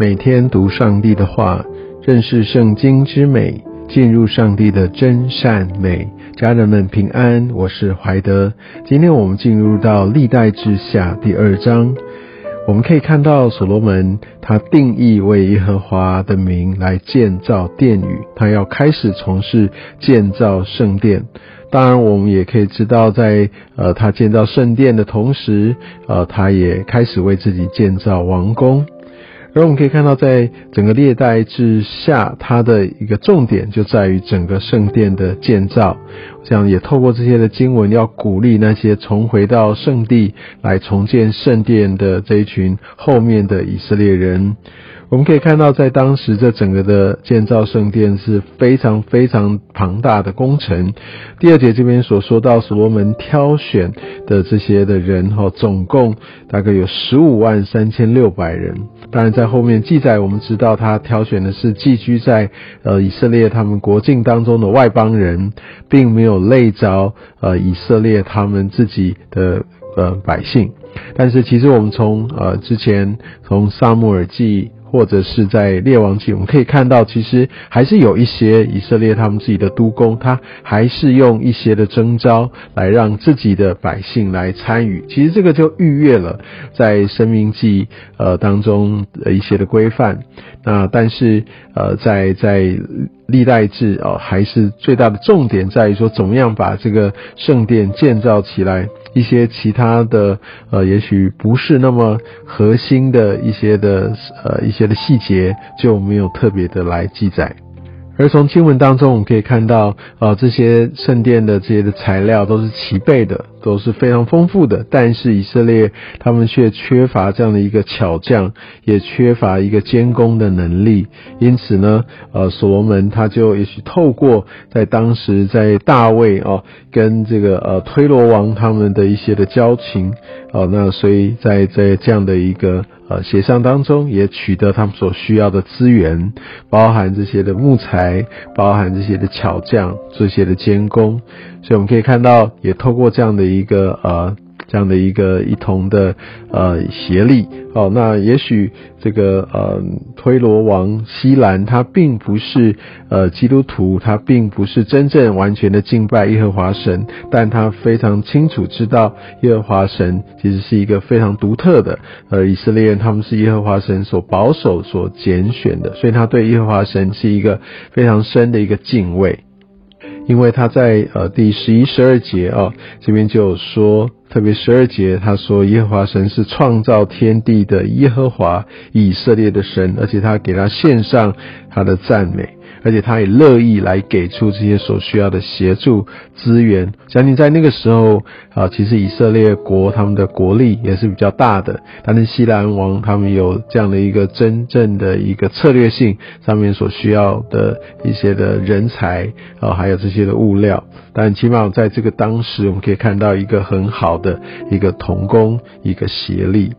每天读上帝的话，认识圣经之美，进入上帝的真善美。家人们平安，我是怀德。今天我们进入到历代之下第二章，我们可以看到所罗门他定义为耶和华的名来建造殿宇，他要开始从事建造圣殿。当然，我们也可以知道，在呃他建造圣殿的同时，呃他也开始为自己建造王宫。而我们可以看到，在整个列代之下，它的一个重点就在于整个圣殿的建造。这样也透过这些的经文，要鼓励那些重回到圣地来重建圣殿的这一群后面的以色列人。我们可以看到，在当时这整个的建造圣殿是非常非常庞大的工程。第二节这边所说到所罗门挑选的这些的人，哈，总共大概有十五万三千六百人。当然，在后面记载，我们知道他挑选的是寄居在呃以色列他们国境当中的外邦人，并没有累着呃以色列他们自己的呃百姓。但是，其实我们从呃之前从萨姆尔记。或者是在列王记，我们可以看到，其实还是有一些以色列他们自己的督工，他还是用一些的征召来让自己的百姓来参与。其实这个就逾越了在生命记呃当中的一些的规范。那但是呃在在历代志哦，还是最大的重点在于说，怎么样把这个圣殿建造起来。一些其他的呃，也许不是那么核心的一些的呃一些的细节就没有特别的来记载。而从经文当中，我们可以看到，呃，这些圣殿的这些的材料都是齐备的，都是非常丰富的。但是以色列他们却缺乏这样的一个巧匠，也缺乏一个监工的能力。因此呢，呃，所罗门他就也许透过在当时在大卫哦跟这个呃推罗王他们的一些的交情，哦，那所以在在这样的一个。呃，协商当中也取得他们所需要的资源，包含这些的木材，包含这些的巧匠，这些的监工，所以我们可以看到，也透过这样的一一个呃。这样的一个一同的呃协力哦，那也许这个呃推罗王西兰他并不是呃基督徒，他并不是真正完全的敬拜耶和华神，但他非常清楚知道耶和华神其实是一个非常独特的呃以色列人，他们是耶和华神所保守所拣选的，所以他对耶和华神是一个非常深的一个敬畏，因为他在呃第十一十二节啊这边就有说。特别十二节，他说耶和华神是创造天地的耶和华以色列的神，而且他给他献上他的赞美。而且他也乐意来给出这些所需要的协助资源。相信在那个时候啊，其实以色列国他们的国力也是比较大的，但是西兰王他们有这样的一个真正的一个策略性上面所需要的一些的人才啊，还有这些的物料。但起码在这个当时，我们可以看到一个很好的一个同工，一个协力。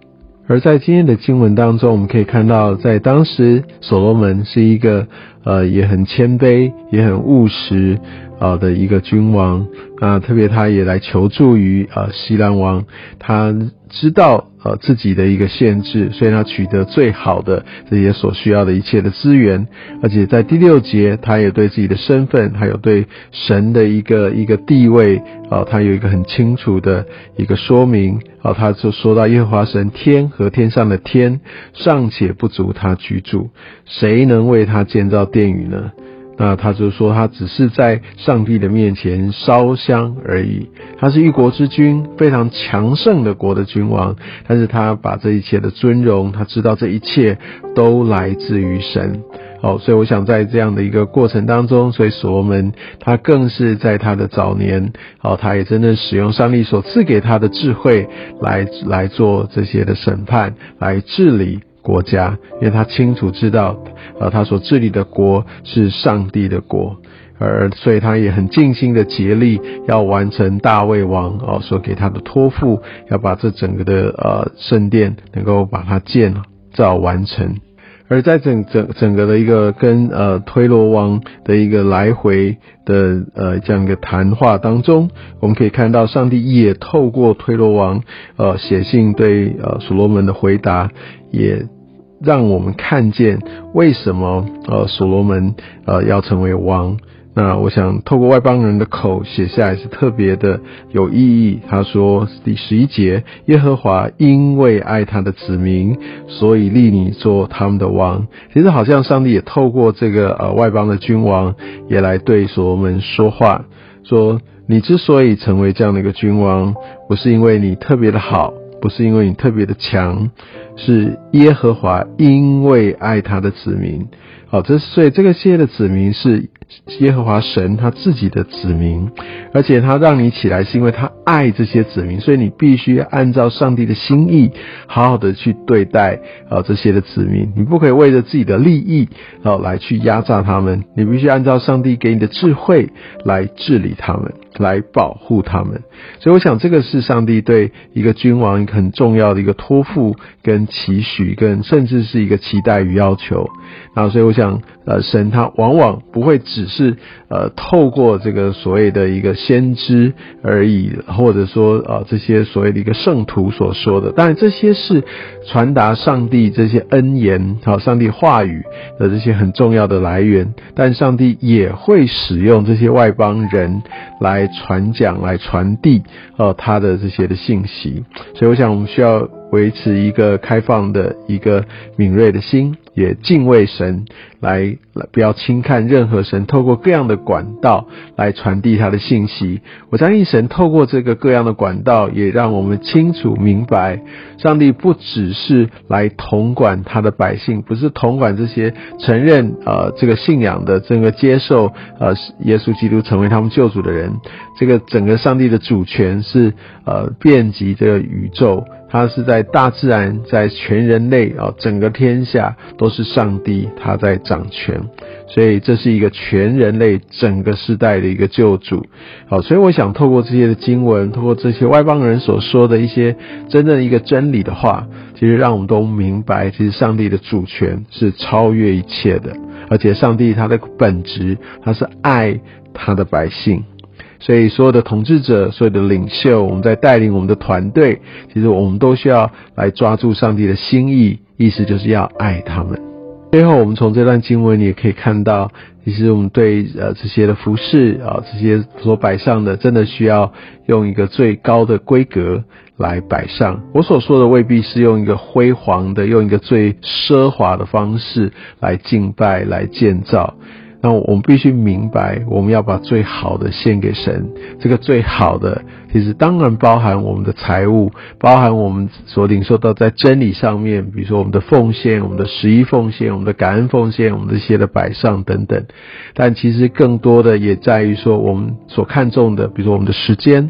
而在今天的经文当中，我们可以看到，在当时所罗门是一个呃也很谦卑、也很务实啊的一个君王啊，特别他也来求助于啊西兰王，他知道。呃，自己的一个限制，所以他取得最好的这些所需要的一切的资源，而且在第六节，他也对自己的身份，还有对神的一个一个地位，啊，他有一个很清楚的一个说明，啊，他就说到耶和华神天和天上的天尚且不足他居住，谁能为他建造殿宇呢？那他就说，他只是在上帝的面前烧香而已。他是一国之君，非常强盛的国的君王，但是他把这一切的尊荣，他知道这一切都来自于神。好，所以我想在这样的一个过程当中，所以所罗门他更是在他的早年，哦，他也真的使用上帝所赐给他的智慧来来做这些的审判，来治理。国家，因为他清楚知道，呃，他所治理的国是上帝的国，而所以他也很尽心的竭力要完成大卫王哦所给他的托付，要把这整个的呃圣殿能够把它建造完成。而在整整整个的一个跟呃推罗王的一个来回的呃这样一个谈话当中，我们可以看到上帝也透过推罗王呃写信对呃所罗门的回答也。让我们看见为什么呃所罗门呃要成为王。那我想透过外邦人的口写下来是特别的有意义。他说第十一节，耶和华因为爱他的子民，所以立你做他们的王。其实好像上帝也透过这个呃外邦的君王，也来对所罗门说话，说你之所以成为这样的一个君王，不是因为你特别的好，不是因为你特别的强，是耶和华因为爱他的子民。好，这所以这个系列的子民是。耶和华神他自己的子民，而且他让你起来是因为他爱这些子民，所以你必须按照上帝的心意，好好的去对待啊这些的子民。你不可以为了自己的利益啊来去压榨他们，你必须按照上帝给你的智慧来治理他们，来保护他们。所以我想这个是上帝对一个君王很重要的一个托付跟期许，跟甚至是一个期待与要求。然后所以我想，呃，神他往往不会只只是呃透过这个所谓的一个先知而已，或者说呃这些所谓的一个圣徒所说的。当然这些是传达上帝这些恩言，好，上帝话语的这些很重要的来源。但上帝也会使用这些外邦人来传讲、来传递呃他的这些的信息。所以我想我们需要。维持一个开放的一个敏锐的心，也敬畏神，来不要轻看任何神透过各样的管道来传递他的信息。我相信神透过这个各样的管道，也让我们清楚明白，上帝不只是来统管他的百姓，不是统管这些承认呃这个信仰的这个接受呃耶稣基督成为他们救主的人。这个整个上帝的主权是呃遍及这个宇宙。他是在大自然，在全人类啊，整个天下都是上帝他在掌权，所以这是一个全人类整个时代的一个救主。好，所以我想透过这些的经文，透过这些外邦人所说的一些真正一个真理的话，其实让我们都明白，其实上帝的主权是超越一切的，而且上帝他的本质，他是爱他的百姓。所以，所有的统治者，所有的领袖，我们在带领我们的团队，其实我们都需要来抓住上帝的心意，意思就是要爱他们。最后，我们从这段经文也可以看到，其实我们对呃这些的服饰啊，这些所摆上的，真的需要用一个最高的规格来摆上。我所说的未必是用一个辉煌的，用一个最奢华的方式来敬拜、来建造。那我们必须明白，我们要把最好的献给神。这个最好的，其实当然包含我们的财物，包含我们所领受到在真理上面，比如说我们的奉献、我们的十一奉献、我们的感恩奉献、我们这些的摆上等等。但其实更多的也在于说，我们所看重的，比如说我们的时间。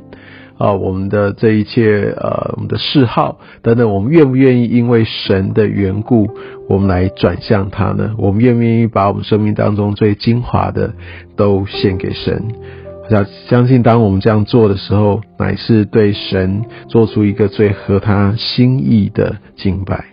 啊，我们的这一切，呃，我们的嗜好等等，我们愿不愿意因为神的缘故，我们来转向他呢？我们愿不愿意把我们生命当中最精华的都献给神？要相信，当我们这样做的时候，乃是对神做出一个最合他心意的敬拜。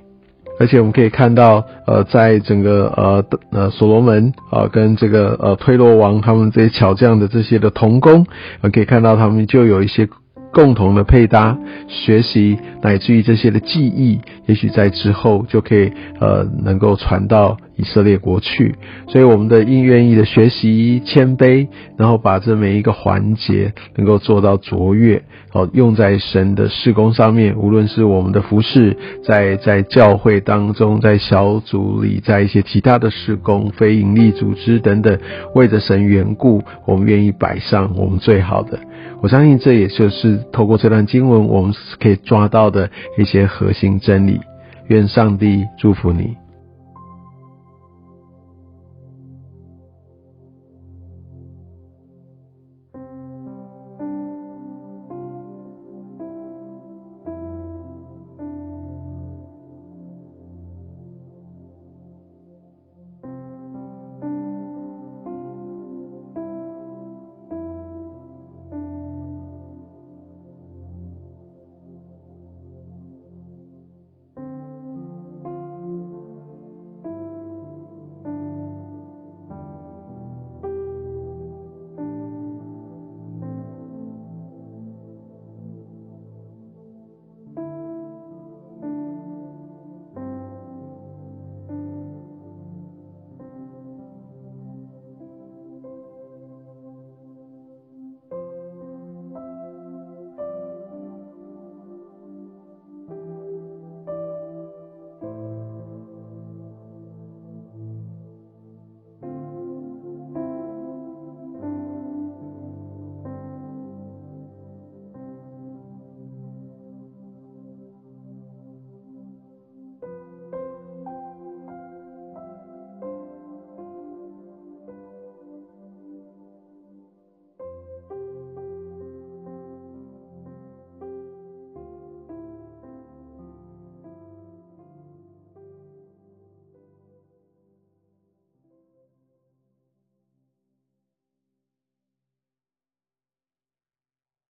而且我们可以看到，呃，在整个呃呃所罗门啊，跟这个呃推罗王他们这些巧匠的这些的童工，呃，可以看到他们就有一些。共同的配搭、学习，乃至于这些的记忆，也许在之后就可以呃能够传到以色列国去。所以我们的应愿意的学习、谦卑，然后把这每一个环节能够做到卓越，好用在神的事工上面。无论是我们的服饰，在在教会当中，在小组里，在一些其他的事工、非营利组织等等，为着神缘故，我们愿意摆上我们最好的。我相信这也就是透过这段经文，我们可以抓到的一些核心真理。愿上帝祝福你。